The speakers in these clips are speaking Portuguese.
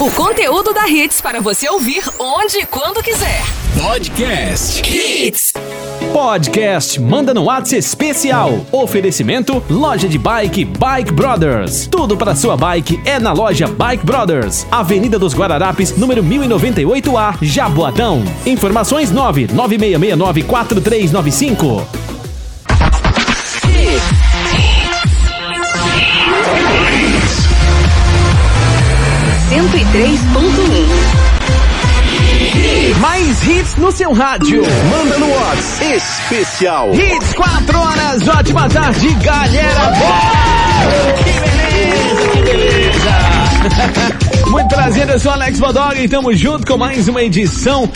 O conteúdo da Hits para você ouvir onde e quando quiser. Podcast Hits. Podcast Manda no Whats especial. Oferecimento Loja de Bike Bike Brothers. Tudo para sua bike é na loja Bike Brothers. Avenida dos Guararapes, número 1098A, Jaboatão. Informações 99669 4395. Cento três ponto. Mais hits no seu rádio. Manda no Whats especial. Hits 4 horas, ótima tarde, galera. Boa! Que beleza, que beleza. Muito prazer, eu sou Alex Bodog e estamos junto com mais uma edição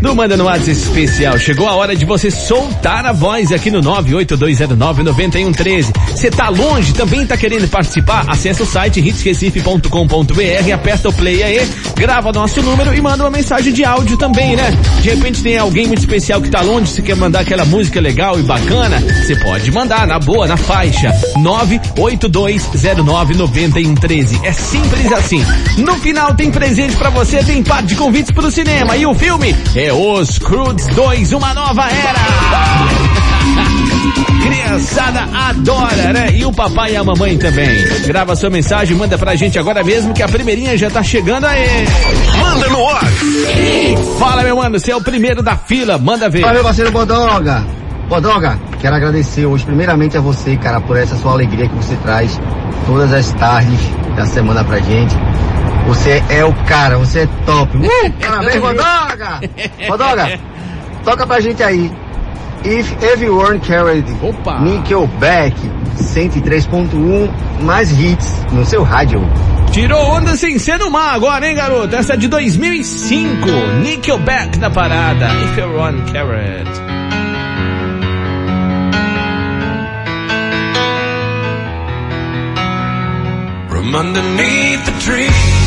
do Manda no WhatsApp especial. Chegou a hora de você soltar a voz aqui no 982099113. Você tá longe, também tá querendo participar? Acesse o site hitsrecife.com.br, aperta o play aí, grava nosso número e manda uma mensagem de áudio também, né? De repente tem alguém muito especial que tá longe, você quer mandar aquela música legal e bacana? Você pode mandar na boa, na faixa 982099113. É simples assim. No final tem presente pra você, tem par de convites pro cinema e o filme é Os Crudes 2, uma nova era. Criançada adora, né? E o papai e a mamãe também. Grava sua mensagem, manda pra gente agora mesmo que a primeirinha já tá chegando aí. Manda no Whats. Fala, meu mano, você é o primeiro da fila, manda ver. Fala, meu parceiro Bodoga. Bodoga, quero agradecer hoje primeiramente a você, cara, por essa sua alegria que você traz todas as tardes da semana pra gente. Você é o cara, você é top. Uh, parabéns, Bodoga! Bodoga, toca pra gente aí. If Everyone Carried Opa. Nickelback 103.1 mais hits no seu rádio. Tirou onda sem ser no mar agora, hein, garoto? Essa é de 2005. Nickelback na parada. If on carrot. From underneath the trees,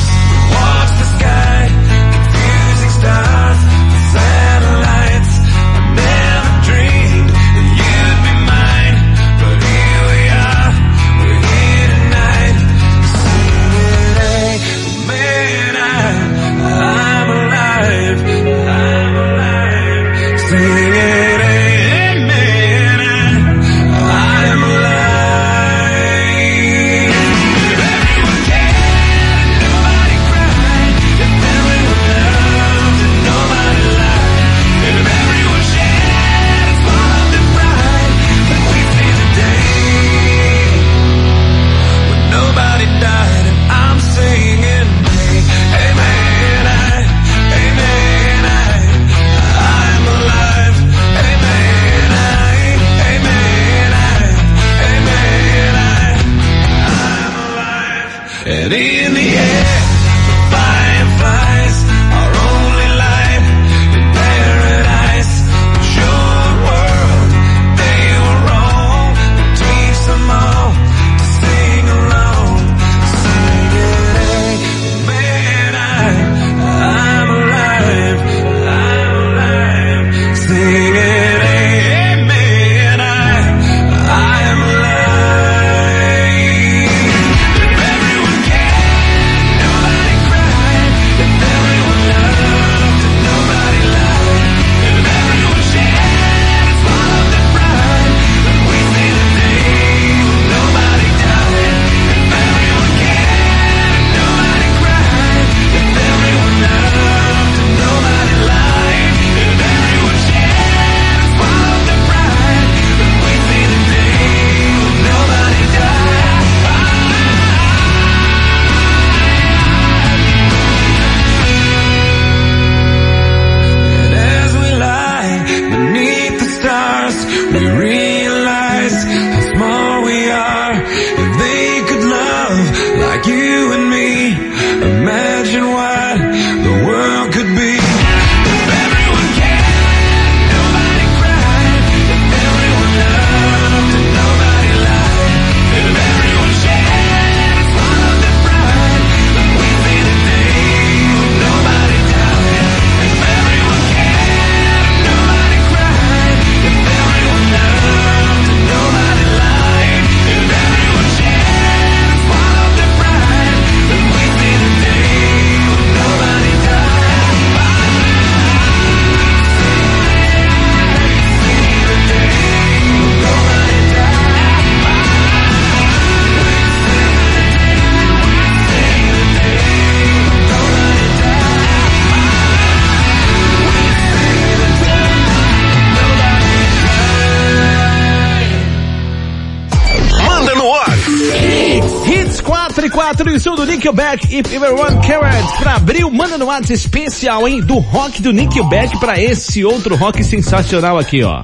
Nickelback e Everyone Carrot pra abrir o Manda no WhatsApp especial, hein? Do rock do Nickelback pra esse outro rock sensacional aqui, ó.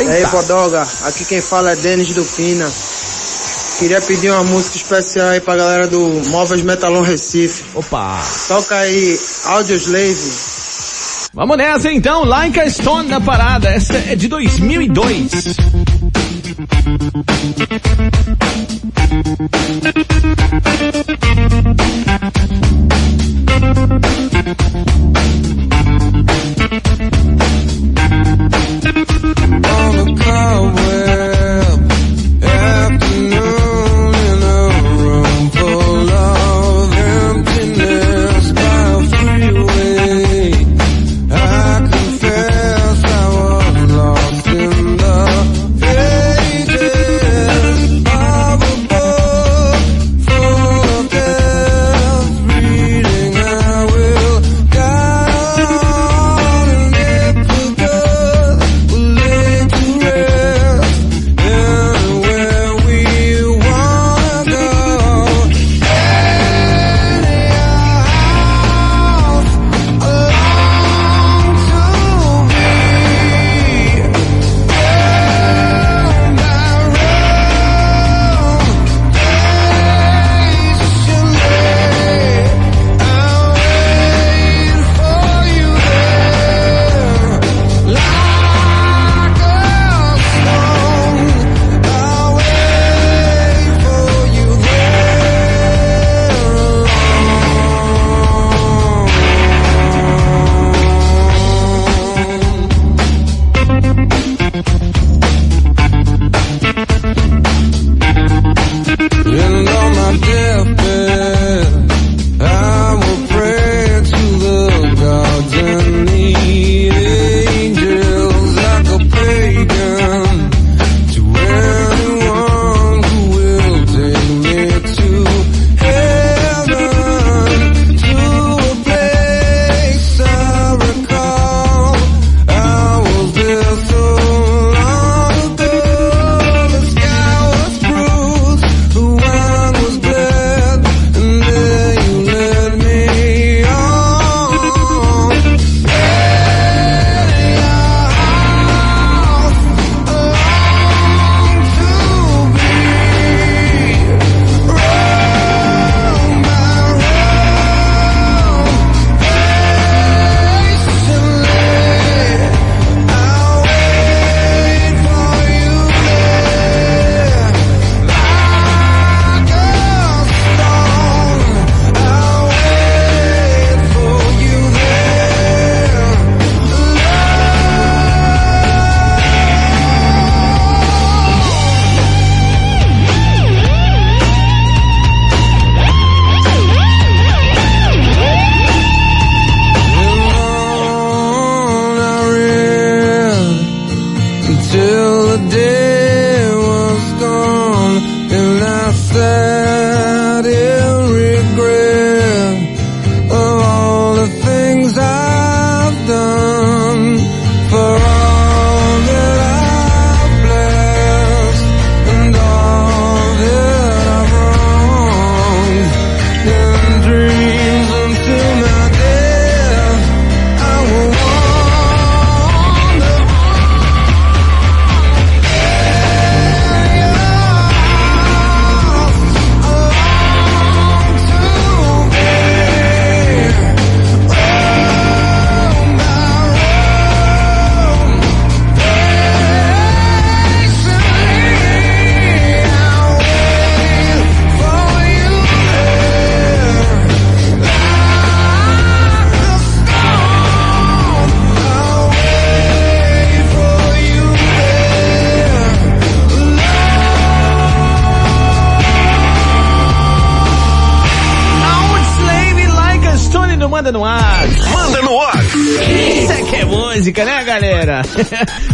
E aí, Podoga, aqui quem fala é Denis do Pina. Queria pedir uma música especial aí pra galera do Móveis Metalon Recife. Opa! Toca aí Audioslave. Vamos nessa então, Like a Stone na parada. Essa é de 2002. On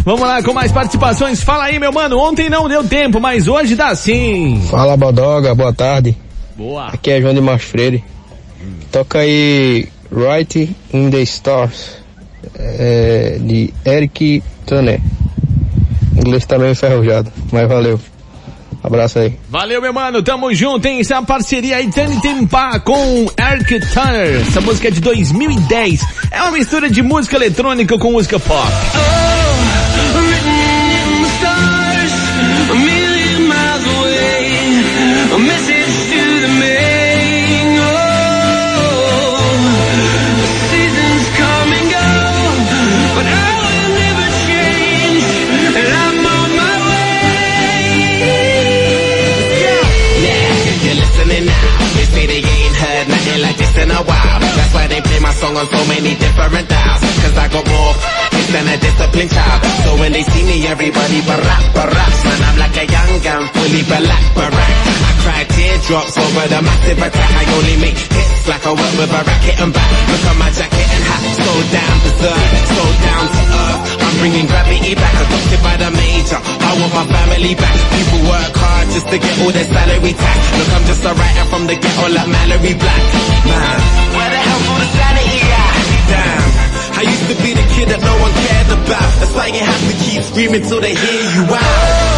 Vamos lá com mais participações. Fala aí, meu mano. Ontem não deu tempo, mas hoje dá sim. Fala Bodoga, boa tarde. Boa. Aqui é João de Marcos Freire. Toca aí Right in the Stars, é, de Eric Turner. Inglês tá meio enferrujado, mas valeu. Abraço aí. Valeu, meu mano, tamo junto, hein? Essa é uma parceria aí, Tani Tempa com Eric Turner. Essa música é de 2010. É uma mistura de música eletrônica com música pop. You're That's why they play my song on so many different dials. Cause I got more than a disciplined child. So when they see me, everybody barack, barack. Man, I'm like a young gun, fully black, barack. I cry teardrops over the massive attack. I only make hits like I work with a racket and back. Look at my jacket and hat, so down berserk, so down to earth. I'm bringing gravity back, adopted by the major. I want my family back. People work hard just to get all their salary tax. Look, I'm just a writer from the ghetto like Mallory Black. Man, where the hell's all the sanity at? Damn. I used to be the kid that no one cared about. That's why you have to keep screaming till they hear you out.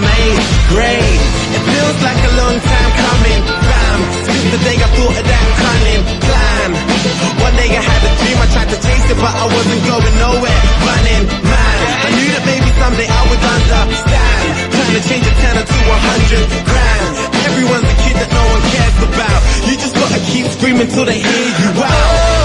Them. Great, it feels like a long time coming. Bam, since the day I thought of that cunning plan. One day I had a dream, I tried to chase it, but I wasn't going nowhere. Running, man. I knew that maybe someday I would understand. Trying to change a tenner to a hundred grand. Everyone's a kid that no one cares about. You just gotta keep screaming till they hear you out.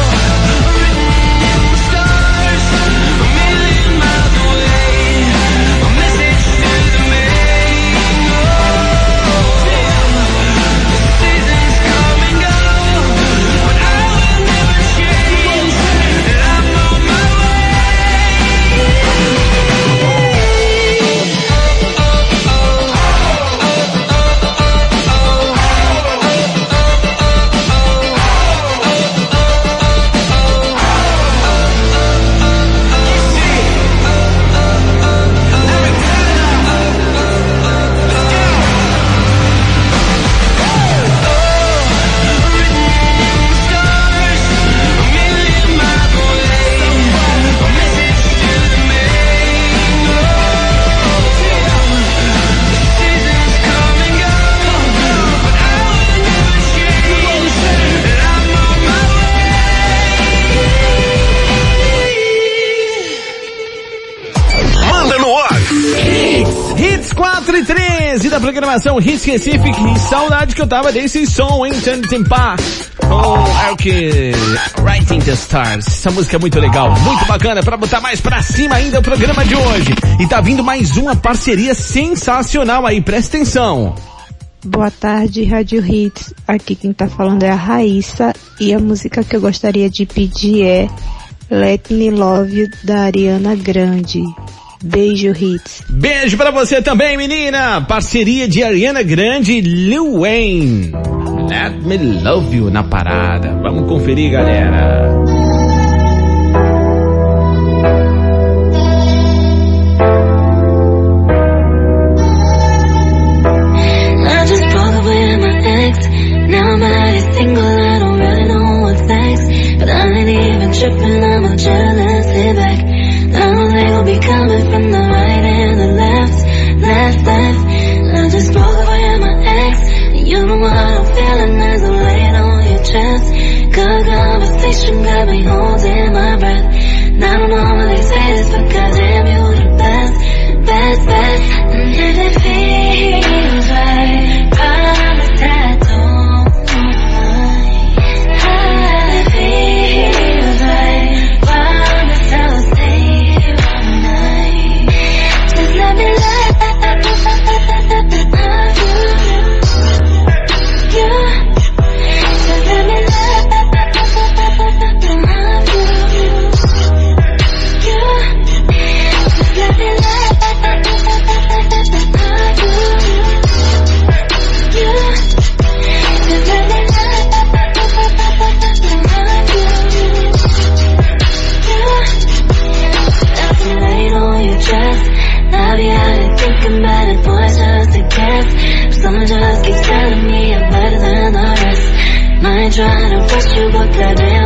Programação Hits Recife. Que saudade que eu tava desse som, hein? Tani Tempa com Eric Writing the Stars. Essa música é muito legal, muito bacana pra botar mais pra cima ainda o programa de hoje. E tá vindo mais uma parceria sensacional aí, presta atenção. Boa tarde, Rádio Hits. Aqui quem tá falando é a Raíssa e a música que eu gostaria de pedir é Let Me Love You da Ariana Grande. Beijo, Hits. Beijo pra você também, menina! Parceria de Ariana Grande e Lil Wayne. Let me love you na parada. Vamos conferir, galera. trying to push you, but that ain't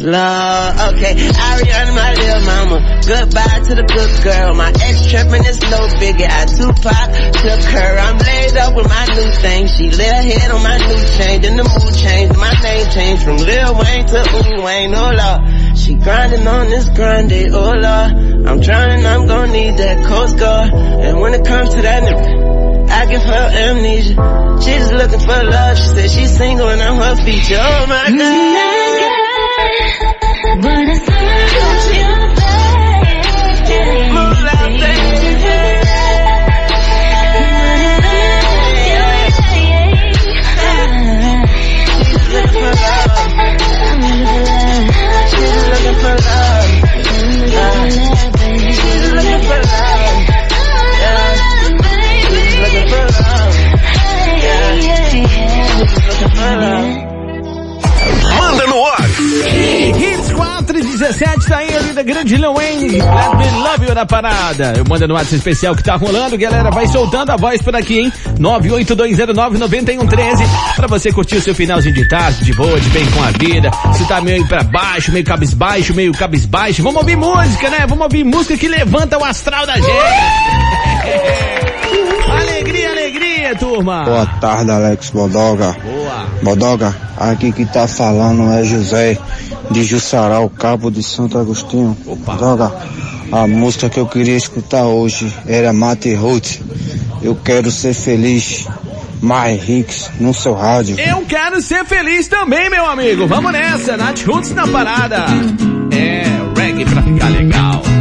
Lord. Okay, Ariana, my little mama. Goodbye to the good girl. My ex tripping is no bigger. I Tupac took her. I'm laid up with my new thing. She little head on my new chain. Then the mood changed. My name changed from Lil Wayne to Ooh Wayne. Oh, Lord. She grinding on this grind, oh Lord. I'm trying, I'm gonna need that Coast Guard. And when it comes to that nigga, I give her amnesia. She just looking for love. She said she's single and I'm her feature. Oh my God. 17 tá aí ali da grande Lil Wayne. Let me love you na parada. Eu mando no WhatsApp especial que tá rolando, galera. Vai soltando a voz por aqui, hein? 982099113 pra você curtir o seu finalzinho de tarde, de boa, de bem com a vida. Se tá meio pra baixo, meio cabisbaixo, meio cabisbaixo. Vamos ouvir música, né? Vamos ouvir música que levanta o astral da gente. alegria, alegria, turma. Boa tarde, Alex Bodoga. Boa. Bodoga, aqui que tá falando é José de Jussaral, Cabo de Santo Agostinho. Bodoga, a música que eu queria escutar hoje era Mate Roots. Eu quero ser feliz. Mais Hicks no seu rádio. Eu quero ser feliz também, meu amigo. Vamos nessa, Nath Roots na parada. É, reggae pra ficar legal.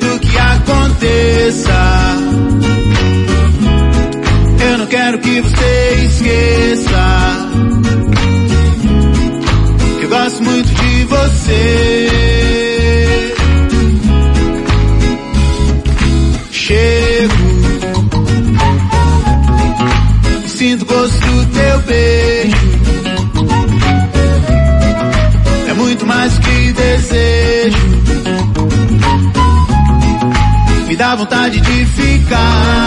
konuştuk. De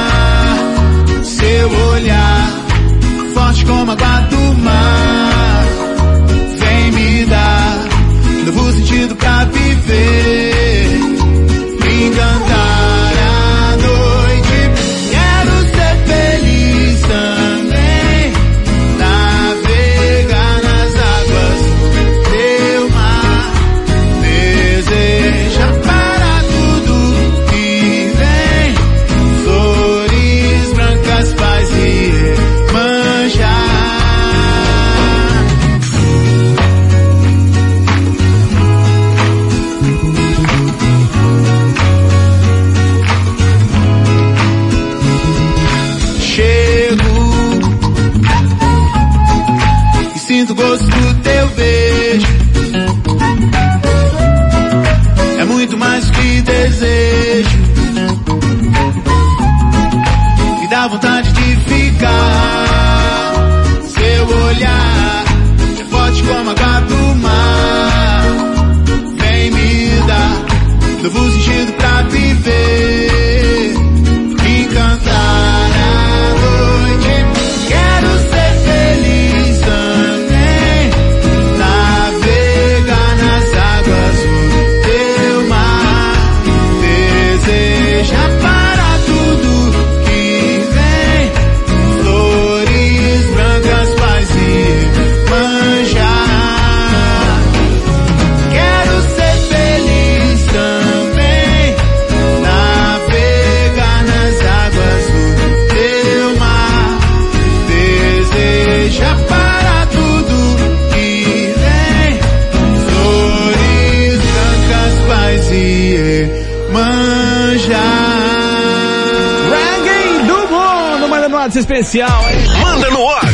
hein? Manda no ar.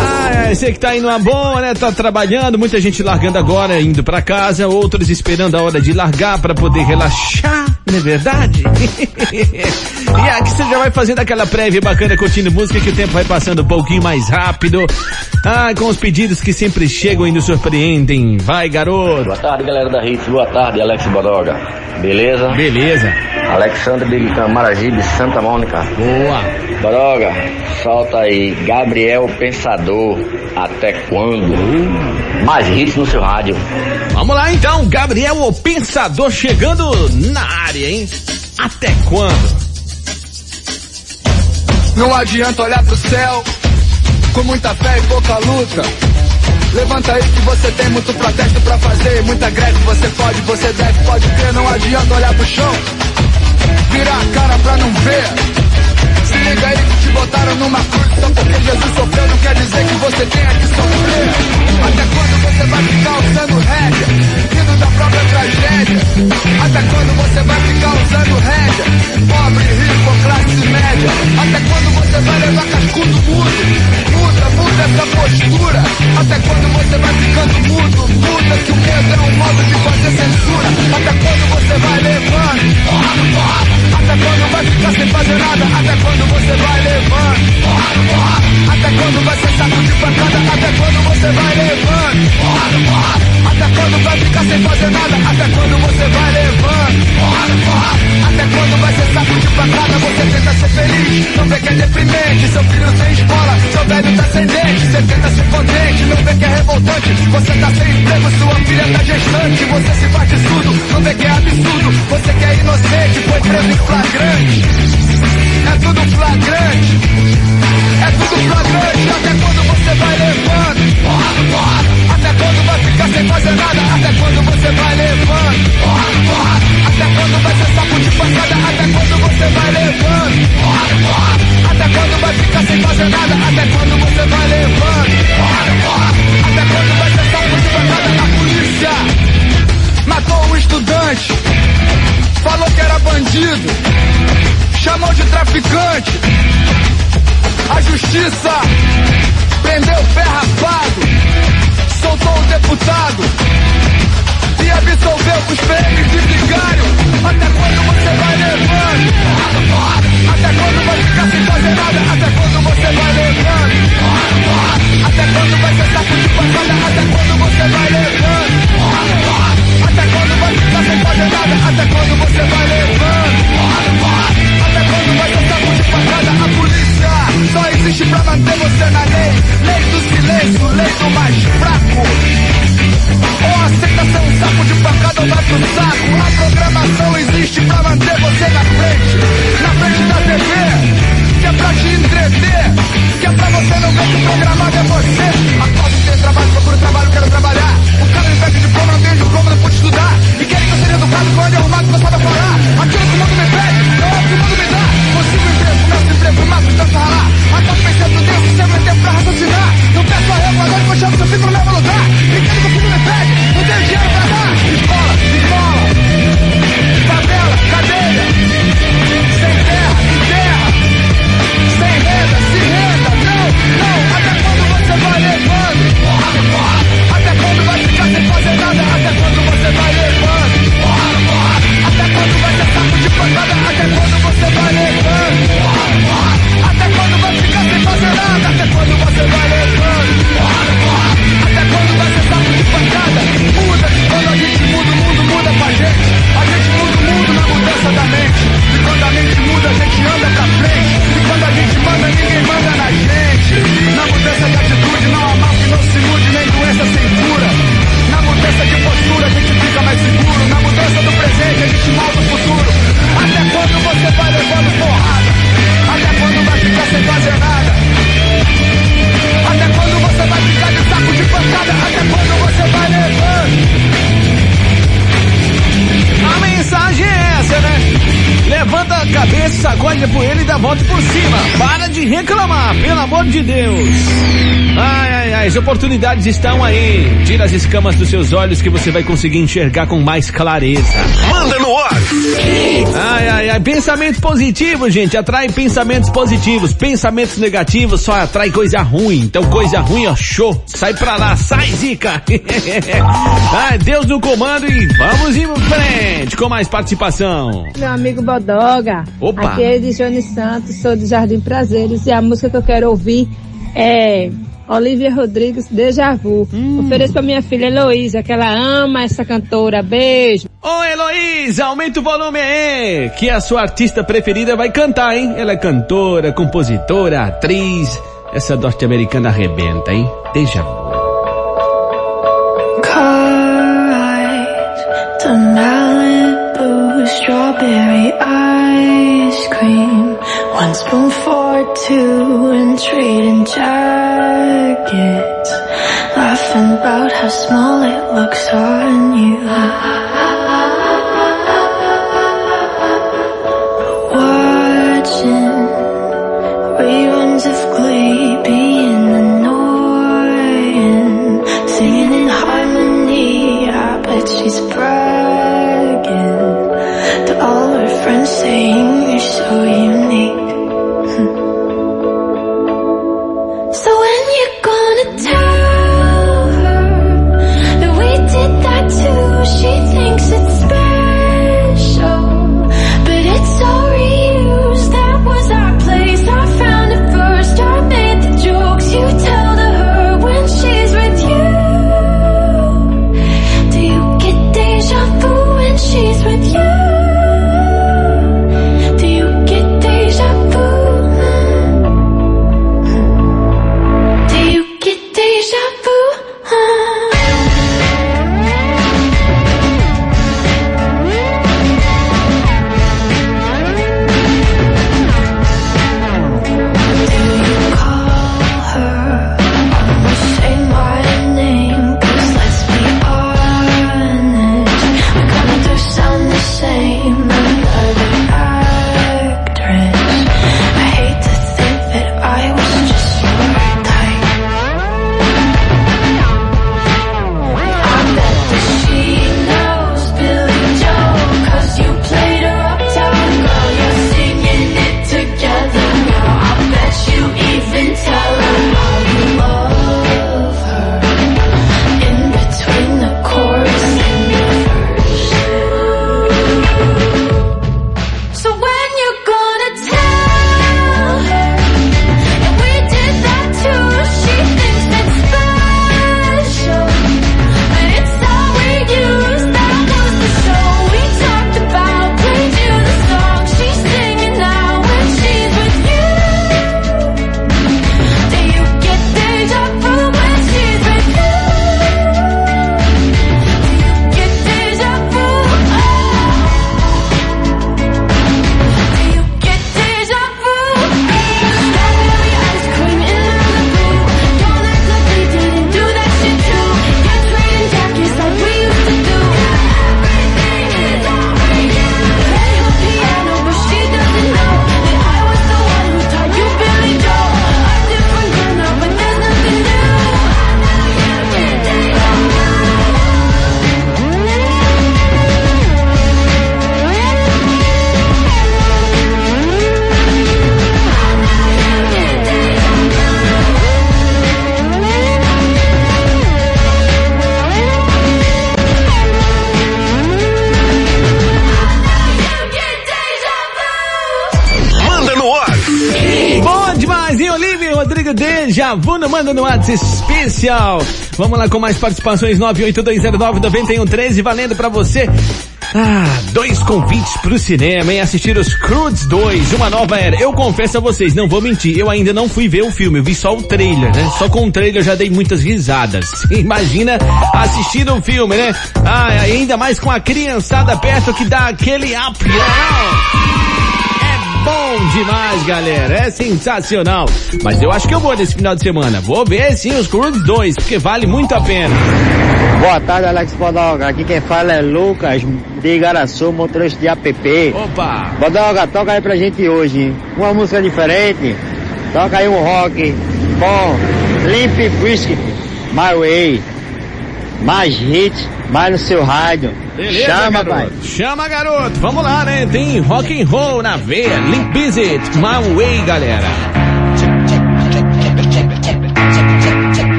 Ah, você que tá indo uma boa, né? Tá trabalhando, muita gente largando agora, indo pra casa, outros esperando a hora de largar pra poder relaxar, não é verdade? e aqui você já vai fazendo aquela prévia bacana, curtindo música, que o tempo vai passando um pouquinho mais rápido. Ah, com os pedidos que sempre chegam e nos surpreendem. Vai, garoto. Boa tarde, galera da Hits. Boa tarde, Alex Bodoga. Beleza? Beleza. Alexandre de Camaragibe, Santa Mônica. Boa. Bodoga, solta aí. Gabriel Pensador. Até quando? Mais hits no seu rádio. Vamos lá então, Gabriel o Pensador chegando na área, hein? Até quando? Não adianta olhar pro céu com muita fé e pouca luta. Levanta aí que você tem muito protesto pra fazer, muita greve. Você pode, você deve, pode ter. Não adianta olhar pro chão, virar a cara pra não ver. Se liga aí que botaram numa cruz só porque Jesus sofreu. Não quer dizer que você tenha que sofrer. Até quando você vai ficar usando rédea, rindo da própria tragédia? Até quando você vai ficar usando rédea, pobre, rico, classe média? Até quando você vai levar cascudo mudo? Muda, muda essa postura. Até quando você vai ficando mudo? Muda que o medo é um modo de fazer censura. Até quando você vai levando? Até quando vai ficar sem fazer nada? Até quando você vai levando? Até quando vai ser saco de pancada? Até quando você vai levando? Até quando vai ficar sem fazer nada? Até quando você vai levando? Até quando vai ser saco de pancada? Você tenta ser feliz, não vê que é deprimente. Seu filho sem escola, seu velho tá sem dente. Você tenta ser contente, não vê que é revoltante. Você tá sem emprego, sua filha tá gestante. Você se faz de não vê que é absurdo. Você que é inocente, foi preso em flagrante. É tudo flagrante. É tudo flagrante. Até quando você vai levando? Até quando vai ficar sem fazer nada? Até quando você vai levando? Até quando vai ser saco de pancada? Até quando você vai levando? Até quando vai ficar sem fazer nada? Até quando você vai levando? Até quando vai ser saco de pancada? A polícia matou um estudante, falou que era bandido, chamou de traficante. A justiça prendeu o pé rapado, soltou o deputado e absolveu os PMs de vigário. Até quando você vai levando? Até quando vai ficar sem fazer nada? Até quando você vai levando? Até quando vai ser saco de pancada? Até quando você vai levando? Até quando vai ficar sem fazer nada? Até quando você vai levando? Saco de pancada? A polícia só existe pra manter você na lei. Lei do silêncio, lei do mais A mensagem dá a volta por cima. Para de reclamar, pelo amor de Deus. Ai, ai, ai, as oportunidades estão aí. Tira as escamas dos seus olhos que você vai conseguir enxergar com mais clareza. Manda no ar. Ai, ai, ai, pensamento positivo, gente, atrai pensamentos positivos. Pensamentos negativos só atrai coisa ruim. Então, coisa ruim, ó, show. Sai pra lá, sai, zica. ai, Deus no comando e vamos em frente com mais participação. Meu amigo Bodoga, Opa. aqui é Johnny Santos, sou do Jardim Prazeres e a música que eu quero ouvir é Olivia Rodrigues, Deja Vu. Hum. Ofereço pra minha filha Heloísa, que ela ama essa cantora. Beijo. Ô Heloísa, aumenta o volume aí, que a sua artista preferida vai cantar, hein? Ela é cantora, compositora, atriz. Essa norte-americana arrebenta, hein? Car ride to Malibu, strawberry ice cream. One spoon for two and trading jackets. Laughing about how small it looks on you. Rodrigo Deja Vu no Manda no WhatsApp especial. Vamos lá com mais participações 982099113 valendo pra você. Ah, dois convites pro cinema, hein? Assistir os Crudes 2, uma nova era. Eu confesso a vocês, não vou mentir, eu ainda não fui ver o filme, eu vi só o trailer, né? Só com o trailer eu já dei muitas risadas. Imagina assistir o filme, né? Ah, ainda mais com a criançada perto que dá aquele up, bom demais, galera. É sensacional. Mas eu acho que eu vou nesse final de semana. Vou ver sim os Croods 2, porque vale muito a pena. Boa tarde, Alex Bodoga. Aqui quem fala é Lucas de Igaraçu, motorista de app. Opa! Bodoga, toca aí pra gente hoje. hein? Uma música diferente. Toca aí um rock bom. Limp whisky, My Way. Mais hits Vai no seu rádio. Beleza, Chama, garoto. Pai. Chama, garoto. Vamos lá, né? Tem rock and roll na veia. Limp Bizet, My Way, galera.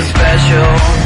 Special.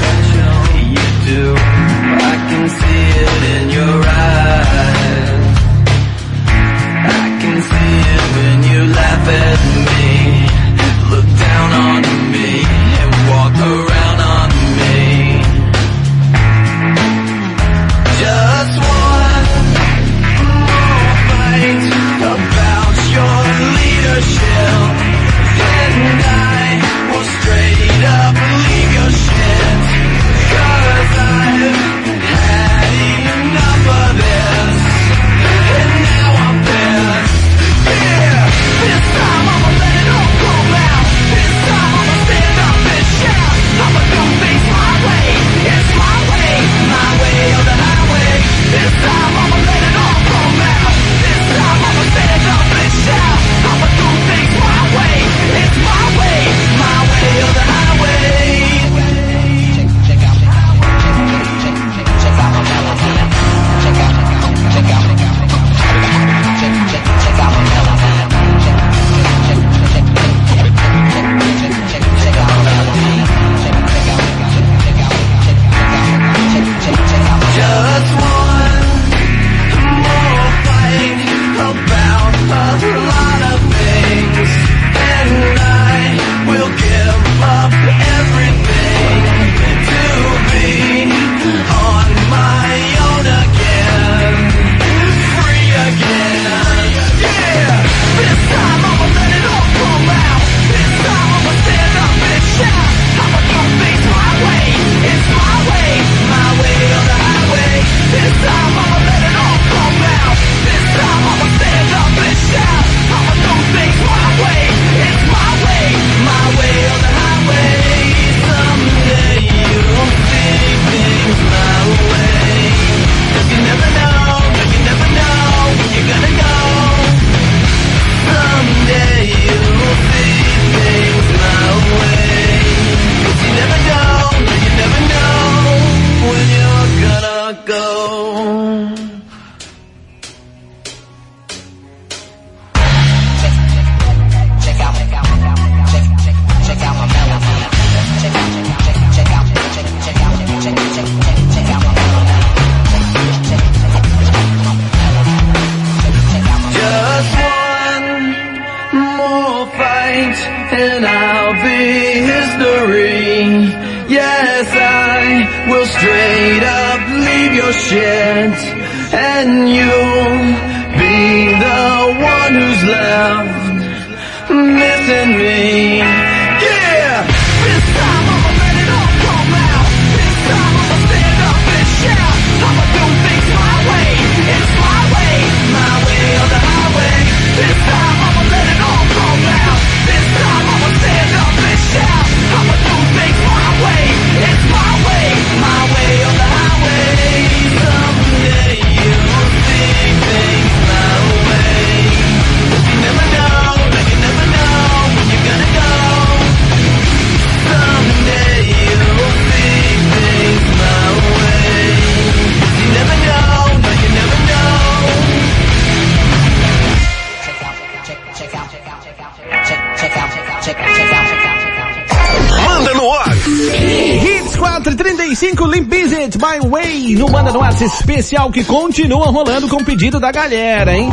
especial que continua rolando com o pedido da galera, hein?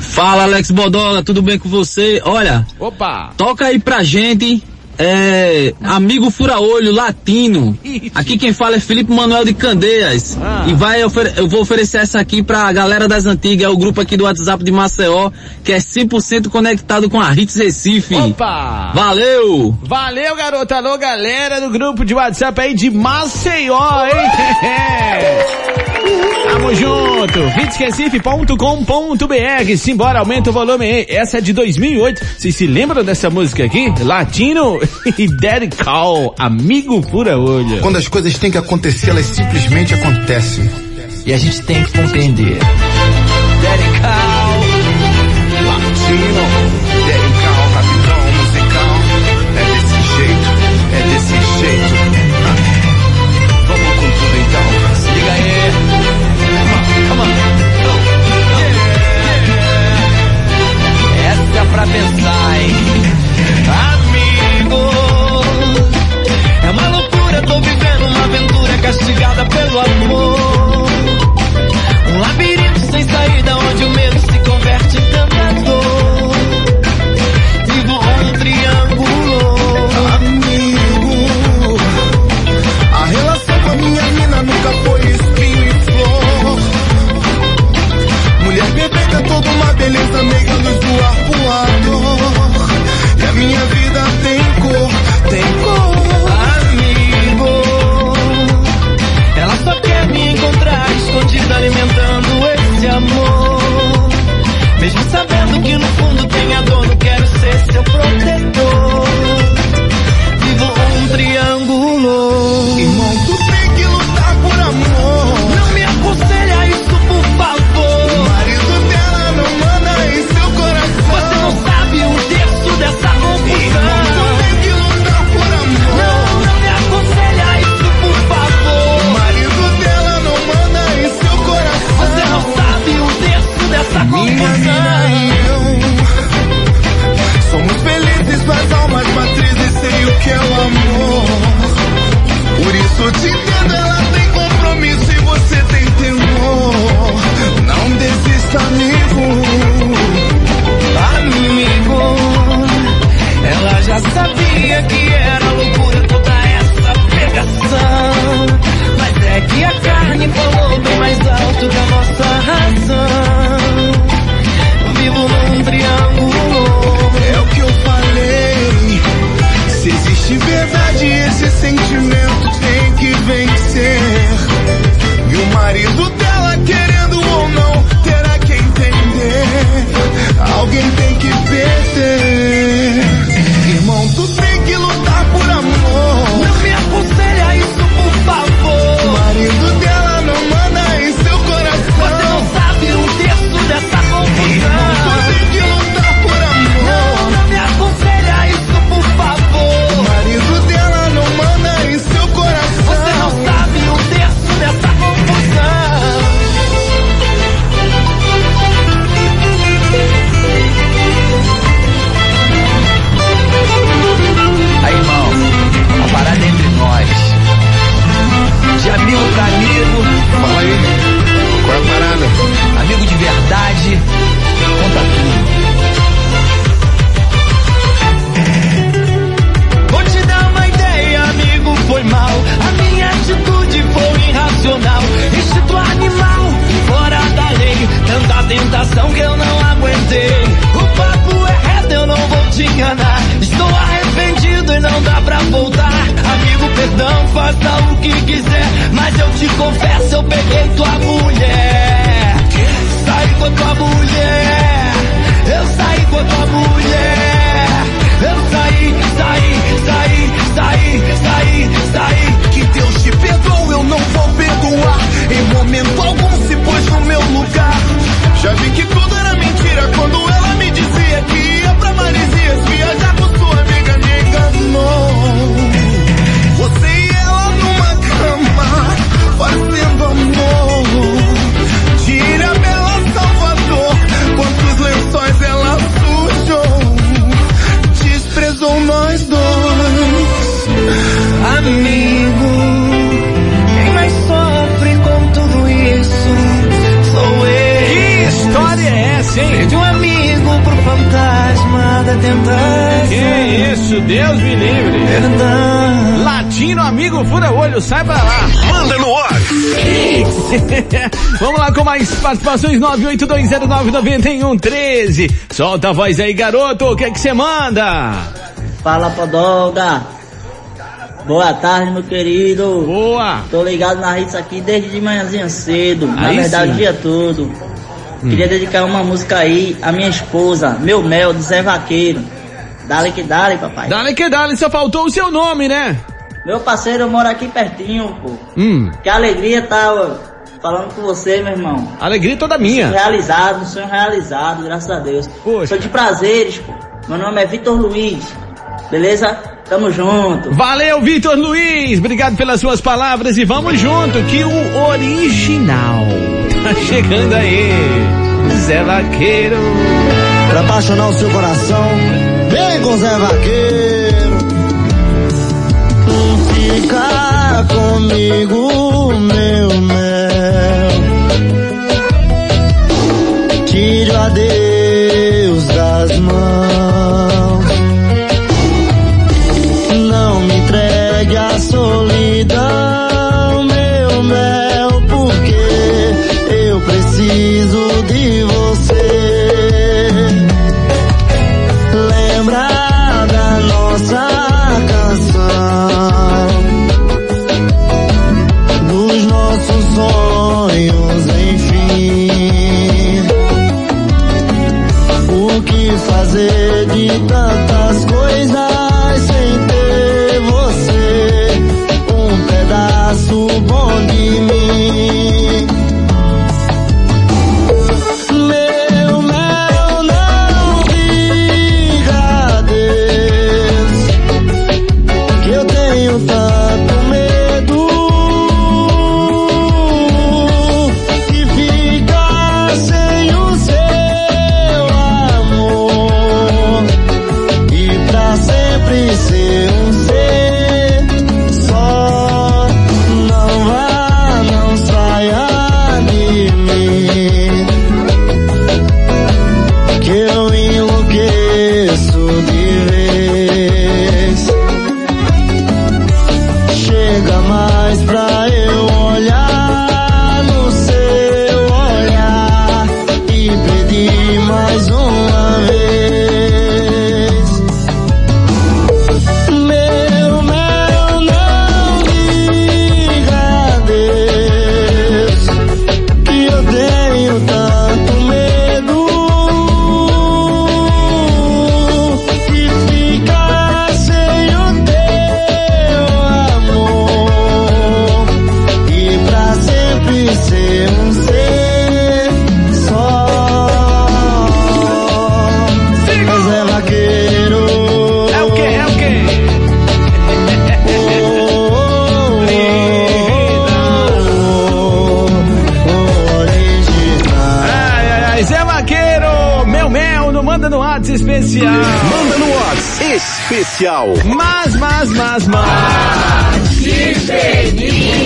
Fala Alex Bodola, tudo bem com você? Olha, opa, toca aí pra gente é, amigo fura-olho latino. Aqui quem fala é Felipe Manuel de Candeias. Ah. E vai eu vou oferecer essa aqui pra galera das antigas, é o grupo aqui do WhatsApp de Maceió, que é 100% conectado com a Hits Recife. Opa! Valeu! Valeu, garota! Alô, galera do grupo de WhatsApp aí de Maceió, hein? Tamo junto. VitsRecife.com.br. Simbora, aumenta o volume. Essa é de 2008. Vocês se lembram dessa música aqui? Latino e Derek Call, Amigo Pura Olho. Quando as coisas têm que acontecer, elas simplesmente acontecem. E a gente tem que compreender. amor. Isso, Deus me livre. Latino amigo fura olho, sai pra lá. Manda no ar. Vamos lá com mais participações 982099113. Solta a voz aí, garoto. O que é que você manda? Fala, Podolga. Boa tarde, meu querido. Boa. Tô ligado na Ritz aqui desde de manhãzinha cedo. na Aí verdade, sim. o dia todo. Queria dedicar uma música aí à minha esposa, Meu Mel, do Zé Vaqueiro. Dale que dale, papai. Dale que dale, só faltou o seu nome, né? Meu parceiro, eu moro aqui pertinho, pô. Hum, Que alegria tá ó, falando com você, meu irmão. alegria toda Sonho minha. realizado, um sonho realizado, graças a Deus. Sou de prazeres, pô. Meu nome é Vitor Luiz. Beleza? Tamo junto. Valeu, Vitor Luiz. Obrigado pelas suas palavras e vamos junto, que o original tá chegando aí. Zé Vaqueiro. Pra apaixonar o seu coração, com Zé Vaqueiro. Fica comigo, meu mel. Tire o adeus das mãos. Não me entregue a solidão, especial. Mas, mas, mas, mas.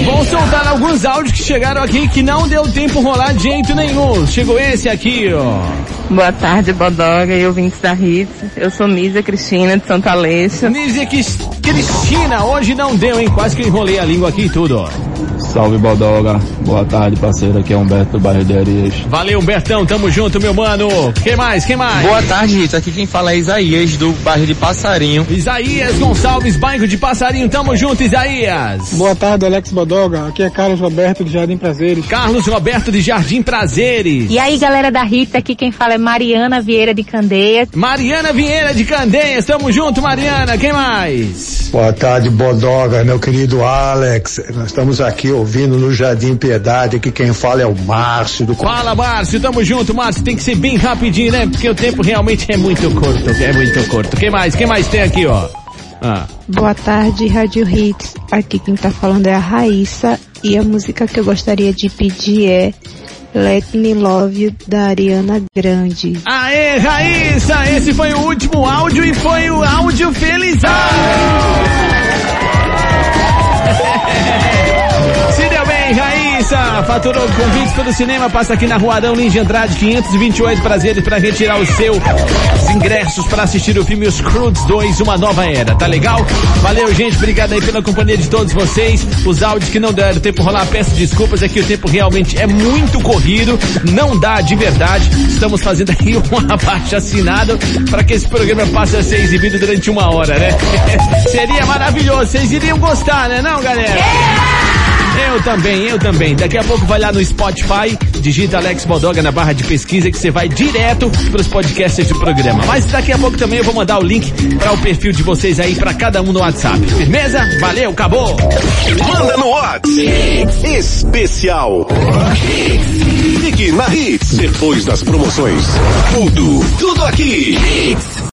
Vou soltar alguns áudios que chegaram aqui que não deu tempo rolar de jeito nenhum. Chegou esse aqui, ó. Boa tarde, Bodoga e ouvintes da Hits. Eu sou Mísia Cristina de Santa Aleixo. Nízia Cris- Cristina, hoje não deu, hein? Quase que enrolei a língua aqui e tudo, ó. Salve Bodoga, boa tarde parceiro, aqui é Humberto do bairro de Arias. Valeu, Bertão, tamo junto, meu mano. Quem mais? Quem mais? Boa tarde, Rita. Aqui quem fala é Isaías, do bairro de Passarinho. Isaías Gonçalves, bairro de Passarinho, tamo junto, Isaías. Boa tarde, Alex Bodoga. Aqui é Carlos Roberto de Jardim Prazeres. Carlos Roberto de Jardim Prazeres. E aí, galera da Rita, aqui quem fala é Mariana Vieira de Candeias. Mariana Vieira de Candeias, tamo junto, Mariana. Quem mais? Boa tarde, Bodoga, meu querido Alex. Nós estamos aqui ouvindo no Jardim Piedade. Aqui quem fala é o Márcio do Fala, Márcio, tamo junto, Márcio. Tem que ser bem rapidinho, né? Porque o tempo realmente é muito curto, é muito curto. Quem mais? Quem mais tem aqui, ó? Ah. Boa tarde, Rádio Hits. Aqui quem tá falando é a Raíssa e a música que eu gostaria de pedir é Let Me Love You da Ariana Grande. Aê, Raíssa, esse foi o último áudio e foi o áudio felizão. Raíssa faturou convites para o cinema, passa aqui na Rua Arão Lins de Andrade, 528 prazeres para retirar o seu os ingressos para assistir o filme Os Crudes 2, Uma Nova Era, tá legal? Valeu, gente, obrigado aí pela companhia de todos vocês. Os áudios que não deram tempo rolar, peço desculpas, é que o tempo realmente é muito corrido, não dá de verdade. Estamos fazendo aí um abaixo assinado para que esse programa passe a ser exibido durante uma hora, né? Seria maravilhoso, vocês iriam gostar, né não, galera? Eu também, eu também. Daqui a pouco vai lá no Spotify, digita Alex Bodoga na barra de pesquisa que você vai direto para os podcasts do programa. Mas daqui a pouco também eu vou mandar o link para o perfil de vocês aí para cada um no WhatsApp. Firmeza? Valeu, acabou. Manda no WhatsApp. Especial. Fique na Hits. Depois das promoções. Tudo, tudo aqui.